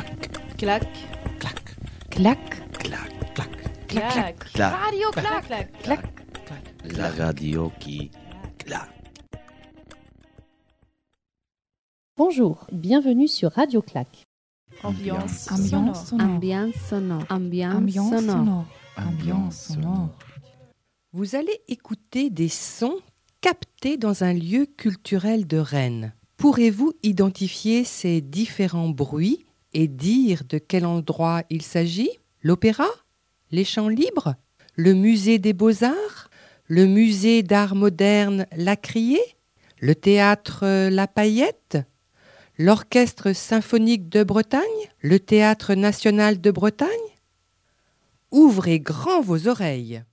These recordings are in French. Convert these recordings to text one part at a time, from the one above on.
Clac, Clac, clac, clac, clac, clac, clac, clac. Radio clac, clac, clac. La radio qui clac. Bonjour, bienvenue sur Radio Clac. Ambiance, Ambiance. Ambiance sonore. Ambiance, Ambiance sonore. sonore. Ambiance sonore. Vous allez écouter des sons captés dans un lieu culturel de Rennes. Pourrez-vous identifier ces différents bruits? Et dire de quel endroit il s'agit? L'opéra? Les champs libres? Le musée des beaux-arts? Le musée d'art moderne La Criée? Le théâtre La Paillette? L'orchestre symphonique de Bretagne? Le théâtre national de Bretagne? Ouvrez grand vos oreilles.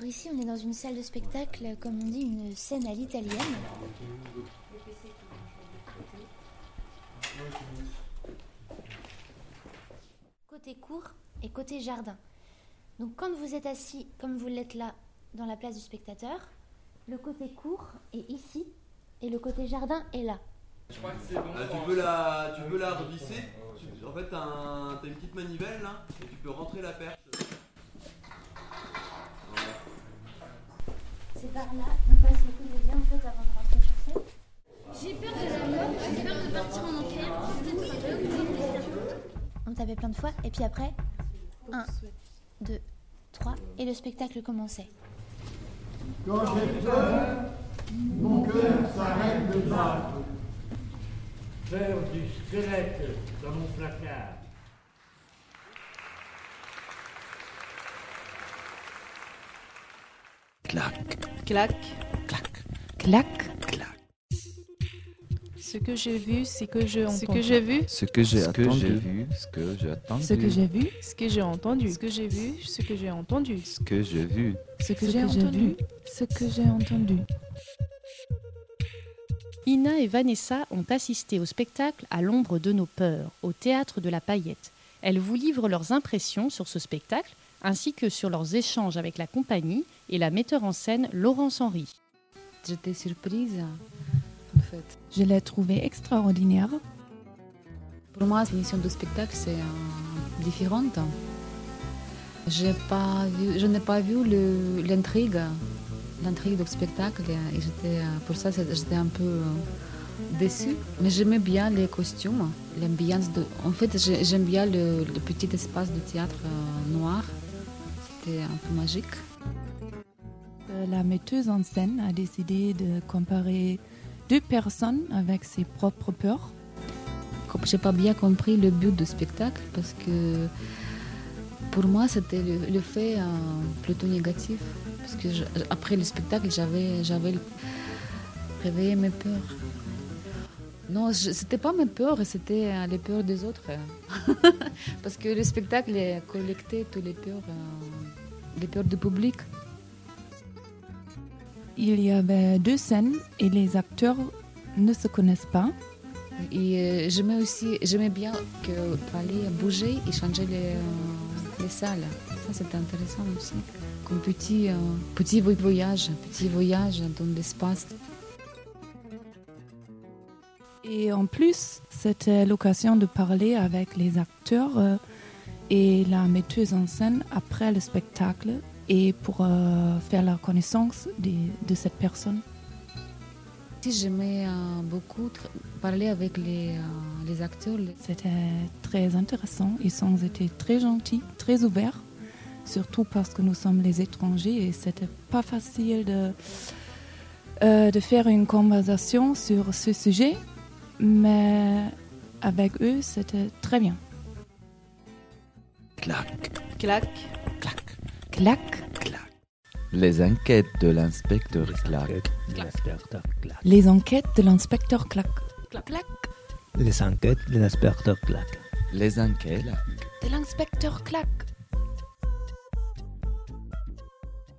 Alors ici, on est dans une salle de spectacle, comme on dit, une scène à l'italienne. Côté cour et côté jardin. Donc quand vous êtes assis, comme vous l'êtes là, dans la place du spectateur, le côté cour est ici et le côté jardin est là. Ah, tu veux la, tu veux la revisser Tu- En fait, t'as un- une petite manivelle là, et tu peux rentrer la perche. C'est par là, on passe le comédien en fait avant de rentrer sur scène. J'ai peur de la mort, j'ai peur de partir en enfer, On tapait plein de fois et puis après, 1, 2, 3 et le spectacle commençait. Quand j'ai peur, mon cœur s'arrête de battre. Faire du squelette dans mon placard. Clac, Clac, clac, clac. clac. Ce que j'ai vu, c'est que j'ai entendu. Ce que j'ai vu, Ce que j'ai Ce que entendu, j'ai vu, ce que j'ai entendu, Ce que j'ai vu, Ce que j'ai entendu. Ce que j'ai vu, ce que j'ai entendu. ce que j'ai vu, ce que j'ai entendu, ce que j'ai entendu. Ina et Vanessa ont assisté au spectacle À l'ombre de nos peurs, au théâtre de la Paillette. Elles vous livrent leurs impressions sur ce spectacle, ainsi que sur leurs échanges avec la compagnie et la metteur en scène Laurence Henry. J'étais surprise, en fait. Je l'ai trouvé extraordinaire. Pour moi, cette mission de spectacle, c'est euh, différente. Pas je n'ai pas vu l'intrigue, l'intrigue du spectacle, et j'étais, euh, pour ça, j'étais un peu euh, déçue. Mais j'aimais bien les costumes, l'ambiance. De... En fait, j'ai- j'aime bien le, le petit espace de théâtre euh, noir. C'était un peu magique. Euh, La metteuse en scène a décidé de comparer deux personnes avec ses propres peurs. Comme j'ai pas bien compris le but du spectacle parce que pour moi c'était le, le fait euh, plutôt négatif parce que je- après le spectacle j'avais j'avais réveillé mes peurs. Non, je- c'était pas mes peurs, c'était euh, les peurs des autres. parce que le spectacle collecté toutes les peurs, les peurs du public. Il y avait deux scènes et les acteurs ne se connaissent pas. Et euh, j'aimais aussi, j'aimais bien qu'il fallait bouger et changer les, euh, les salles. Ça, c'était intéressant aussi. Comme petit, euh, petit vo- voyage, petit voyage dans l'espace. Et en plus, c'était l'occasion de parler avec les acteurs et la metteuse en scène après le spectacle et pour euh, faire la connaissance de cette personne. Si j'aimais euh, beaucoup parler avec les, euh, les acteurs. C'était très intéressant. Ils ont été très gentils, très ouverts, surtout parce que nous sommes les étrangers et c'était pas facile de, de faire une conversation sur ce sujet, mais avec eux, c'était très bien. Clac, Clac, clac, Clac, clac. les enquêtes de l'inspecteur Clark. les enquêtes de l'inspecteur Clac. clac, clac. Les enquêtes de l'inspecteur Clack. Les enquêtes De l'inspecteur Clac.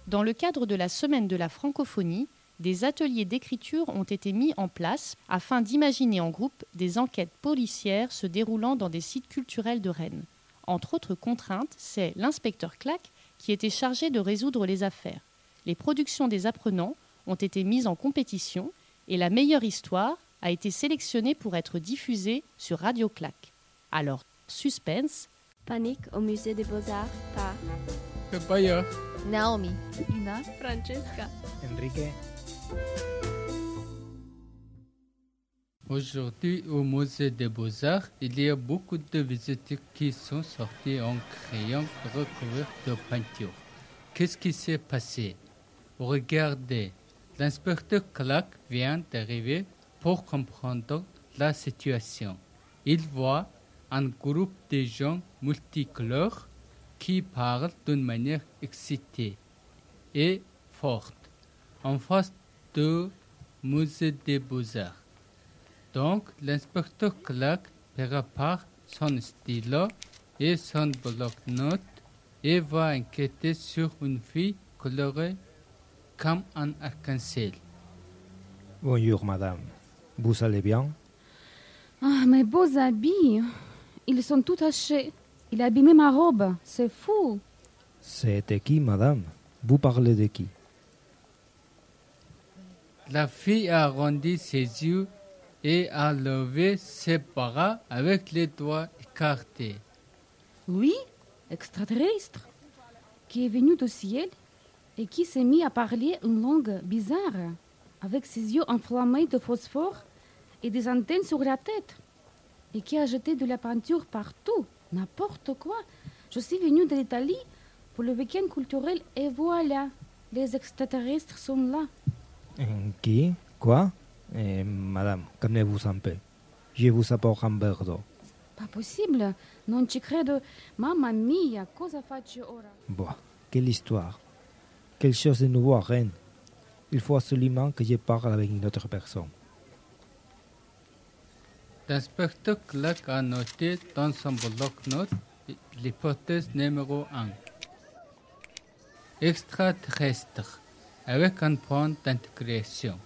Dans le cadre de la Semaine de la francophonie, des ateliers d'écriture ont été mis en place afin d'imaginer en groupe des enquêtes policières se déroulant dans des sites culturels de Rennes. Entre autres contraintes, c'est l'inspecteur Clac qui était chargé de résoudre les affaires. Les productions des apprenants ont été mises en compétition et la meilleure histoire a été sélectionnée pour être diffusée sur Radio Clac. Alors, suspense. Panique au musée des beaux-arts par Paya. Naomi. Ina. Francesca. Enrique. Aujourd'hui, au musée des beaux-arts, il y a beaucoup de visiteurs qui sont sortis en crayon recouvert de peinture. Qu'est-ce qui s'est passé? Regardez, l'inspecteur Clark vient d'arriver pour comprendre la situation. Il voit un groupe de gens multicolores qui parlent d'une manière excitée et forte en face du musée des beaux-arts. Donc, l'inspecteur Clark prépare son stylo et son bloc-notes et va enquêter sur une fille colorée comme un arc-en-ciel. Bonjour, madame. Vous allez bien? Ah, mes beaux habits. Ils sont tout tachés. Il a abîmé ma robe. C'est fou. C'était qui, madame? Vous parlez de qui? La fille a arrondi ses yeux et a levé ses bras avec les doigts écartés. Oui, extraterrestre. Qui est venu du ciel et qui s'est mis à parler une langue bizarre, avec ses yeux enflammés de phosphore et des antennes sur la tête, et qui a jeté de la peinture partout, n'importe quoi. Je suis venue de l'Italie pour le week-end culturel et voilà, les extraterrestres sont là. Qui? Quoi? Eh, Madame, calmez-vous un peu. Je vous apporte un verre d'eau. Pas possible, non ci credo. Mamma mia, cosa faccio ora? Bon, quelle histoire. Quelque chose de nouveau à Rennes. Il faut absolument que je parle avec une autre personne. L'inspecteur Clark a noté dans son bloc-notes l'hypothèse numéro 1. Extraterrestre, avec un point d'intégration.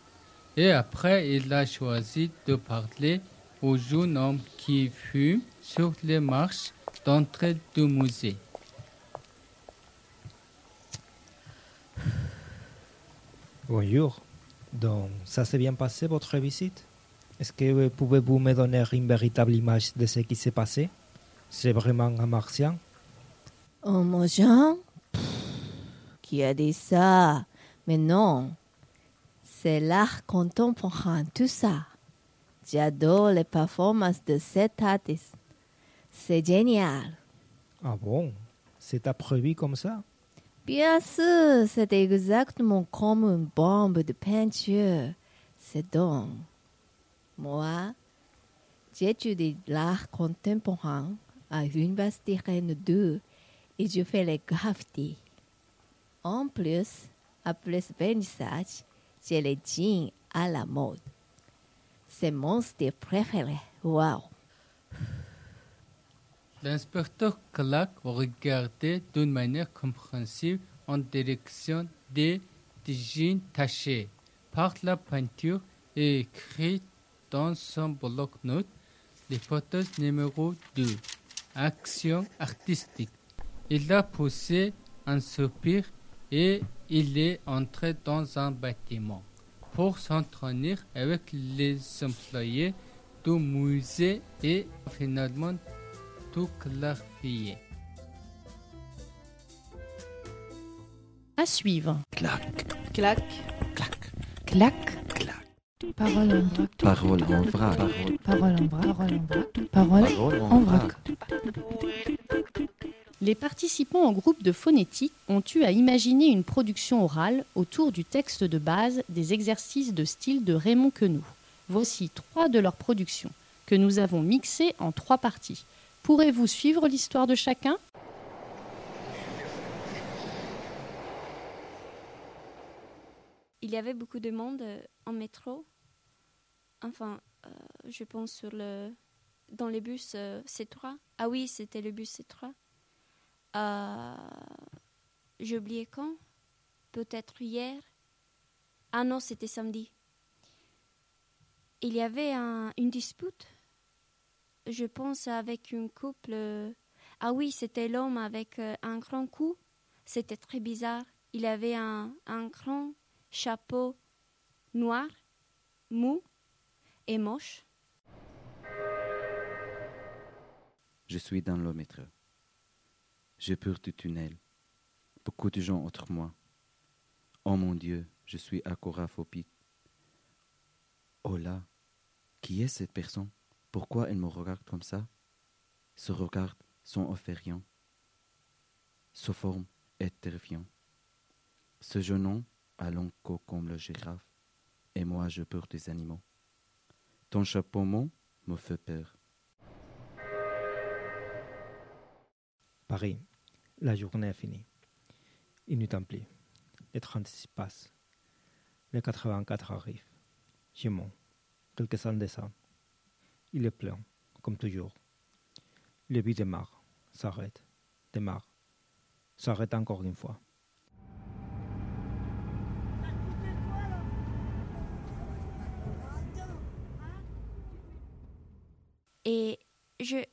Et après, il a choisi de parler au jeune homme qui fume sur les marches d'entrée du musée. Bonjour. Donc, ça s'est bien passé votre visite? Est-ce que pouvez-vous me donner une véritable image de ce qui s'est passé? C'est vraiment un martien Oh mon Jean Qui a dit ça? Mais non. C'est l'art contemporain, tout ça. J'adore les performances de cet artiste. C'est génial. Ah bon? C'est prévu comme ça? Bien sûr, c'est exactement comme une bombe de peinture. C'est donc. Moi, j'étudie l'art contemporain à l'Université Rennes 2 et je fais les graffitis. En plus, après ce vernissage, les jeans à la mode. C'est mon style préféré. Waouh! L'inspecteur Clark regardait d'une manière compréhensive en direction des, des jeans tachés par la peinture et écrit dans son bloc-notes l'hypothèse numéro 2, action artistique. Il a poussé un soupir et il est entré dans un bâtiment pour s'entraîner avec les employés du musée et finalement tout clarifié. À suivre. Clac, Clac. clac, Clac. clac. Parole en vrac. Parole en vrac. Parole en vrac. Parole en vrac. Parole en vrac. Les participants au groupe de phonétique ont eu à imaginer une production orale autour du texte de base des exercices de style de Raymond Quenoux. Voici trois de leurs productions, que nous avons mixées en trois parties. Pourrez-vous suivre l'histoire de chacun? Il y avait beaucoup de monde euh, en métro. Enfin, euh, je pense sur le dans les bus euh, C3. Ah oui, c'était le bus C3. Euh, J'ai quand? Peut-être hier. Ah non, c'était samedi. Il y avait un- une dispute, je pense, avec une couple. Ah oui, c'était l'homme avec euh, un grand cou. C'était très bizarre. Il avait un, un grand chapeau noir, mou et moche. Je suis dans le métro. J'ai peur du tunnel. Beaucoup de gens autour moi. Oh mon Dieu, je suis agoraphobique. Oh là, qui est cette personne? Pourquoi elle me regarde comme ça? Ce regard sont effrayant. Sa forme est terrifiant. Ce jeune homme a long cou comme le girafe, et moi je peur des animaux. Ton chapeau me fait peur. Paris, la journée est finie. Il temps plus. Les 36 passent. Les 84 arrivent. Je monte. Quelques-uns descendent. Il est plein, comme toujours. Le but démarre, s'arrête, démarre, s'arrête encore une fois. Et je.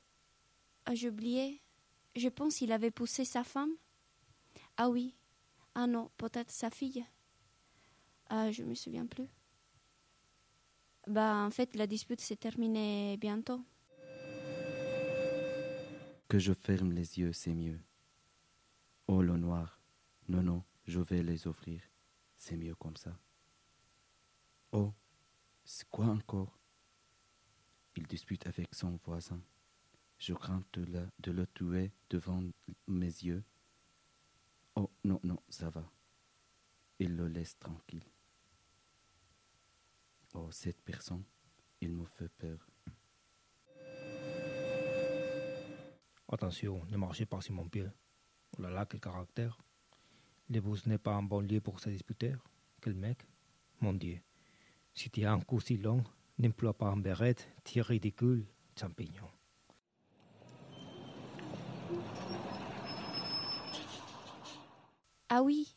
Ah, j'ai oublié. Je pense qu'il avait poussé sa femme. Ah oui. Ah non, peut-être sa fille. Ah, je me souviens plus. Bah, en fait, la dispute s'est terminée bientôt. Que je ferme les yeux, c'est mieux. Oh, le noir. Non, non, je vais les ouvrir. C'est mieux comme ça. Oh, c'est quoi encore? Il dispute avec son voisin. Je crains de le, tuer devant mes yeux. Oh, non, non, ça va. Il le laisse tranquille. Oh, cette personne, il me fait peur. Attention, ne marchez pas sur mon pied. Oh là là, quel caractère. Bus n'est pas un bon lieu pour se disputer. Quel mec. Mon Dieu. Si tu as un cou si long, n'emploie pas un béret, tu es ridicule, champignon. Ah oui.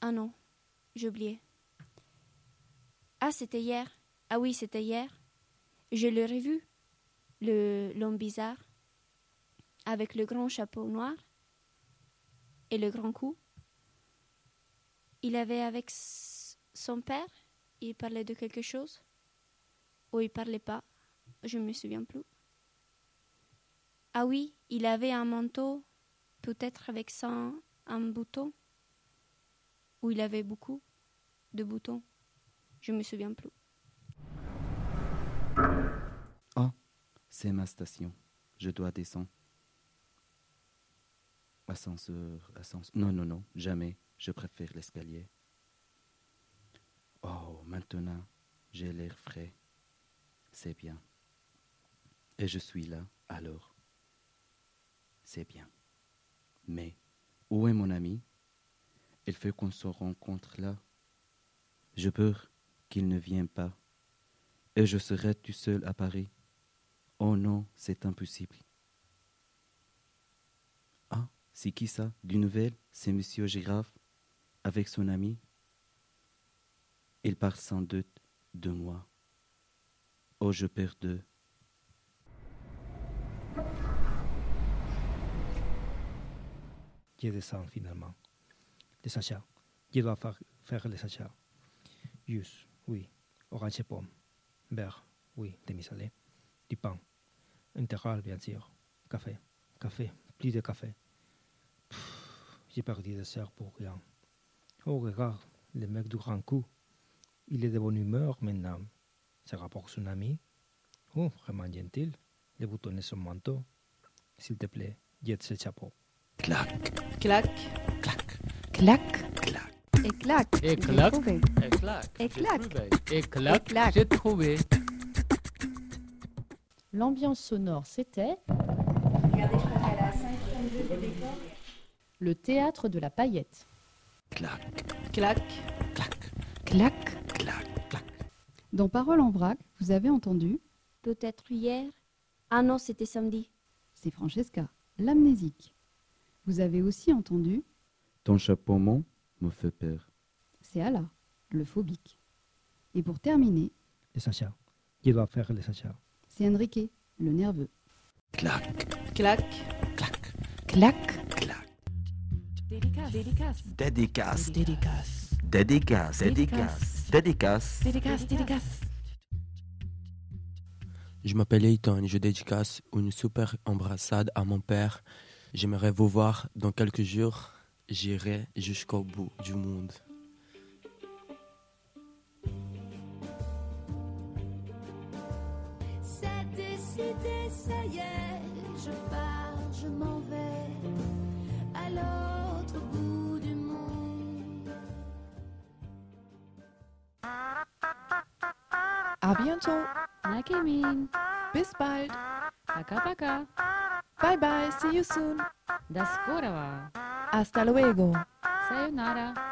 Ah non, oublié. Ah, c'était hier. Ah oui, c'était hier. Je l'ai revu. Le l'homme bizarre. Avec le grand chapeau noir. Et le grand cou. Il avait avec son père. Il parlait de quelque chose. Ou il parlait pas. Je ne me souviens plus. Ah oui, il avait un manteau. Peut-être avec ça un bouton. Ou il avait beaucoup de boutons. Je me souviens plus. Oh, c'est ma station. Je dois descendre. Ascenseur, ascenseur. Non, non, non, jamais. Je préfère l'escalier. Oh, maintenant, j'ai l'air frais. C'est bien. Et je suis là, alors. C'est bien. Mais, où est mon ami? Il faut qu'on se rencontre là. Je peur qu'il ne vienne pas. Et je serai tout seul à Paris. Oh non, c'est impossible. Ah, c'est qui ça? Du nouvelle C'est Monsieur Girafe avec son ami? Il parle sans doute de moi. Oh, je perds d'eux. Je descends finalement. Les achats. Je dois faire, faire les achats. Jus, oui. Orange et pomme. Beurre, oui. Demi-salé. Du pain. Intégral, bien sûr. Café. Café. Plus de café. J'ai perdu des heures pour rien. Oh, regarde, le mec du grand coup. Il est de bonne humeur maintenant. C'est rapport son ami. Oh, vraiment gentil. Le bouton est son manteau. S'il te plaît, jette ce chapeau. Clac. Clac. Clac. Clac. Clac. Et clac. Et j'ai clac. trouvé. Et clac. Et j'ai clac. trouvé. Et clac. Et clac. J'ai trouvé. L'ambiance sonore, c'était Regardez, je crois qu'elle a 5 32 de décor. le théâtre de la paillette. Clac. Clac. Clac. Clac. Dans Parole en vrac, vous avez entendu Peut-être hier. Ah non, c'était samedi. C'est Francesca, l'amnésique. Vous avez aussi entendu Ton chapeau mou me fait peur. C'est Allah, le phobique. Et pour terminer, Le Sacha. Je dois faire le Sacha. c'est Enrique, le nerveux. Clac. Clac. Clac. Dédicace. Dédicace. Dédicace. Dédicace. Dédicace. Dédicace. Dédicace. Dédicace. Dédicace. Je m'appelle Eitan et je dédicace une super embrassade à mon père. J'aimerais vous voir dans quelques jours. J'irai jusqu'au bout du monde. C'est décidé, ça y est, je pars, je m'en vais à l'autre bout du monde. À bientôt. Nakemin. Bis bald. Paka paka. Bye bye. See you soon. Hasta luego. Sayonara.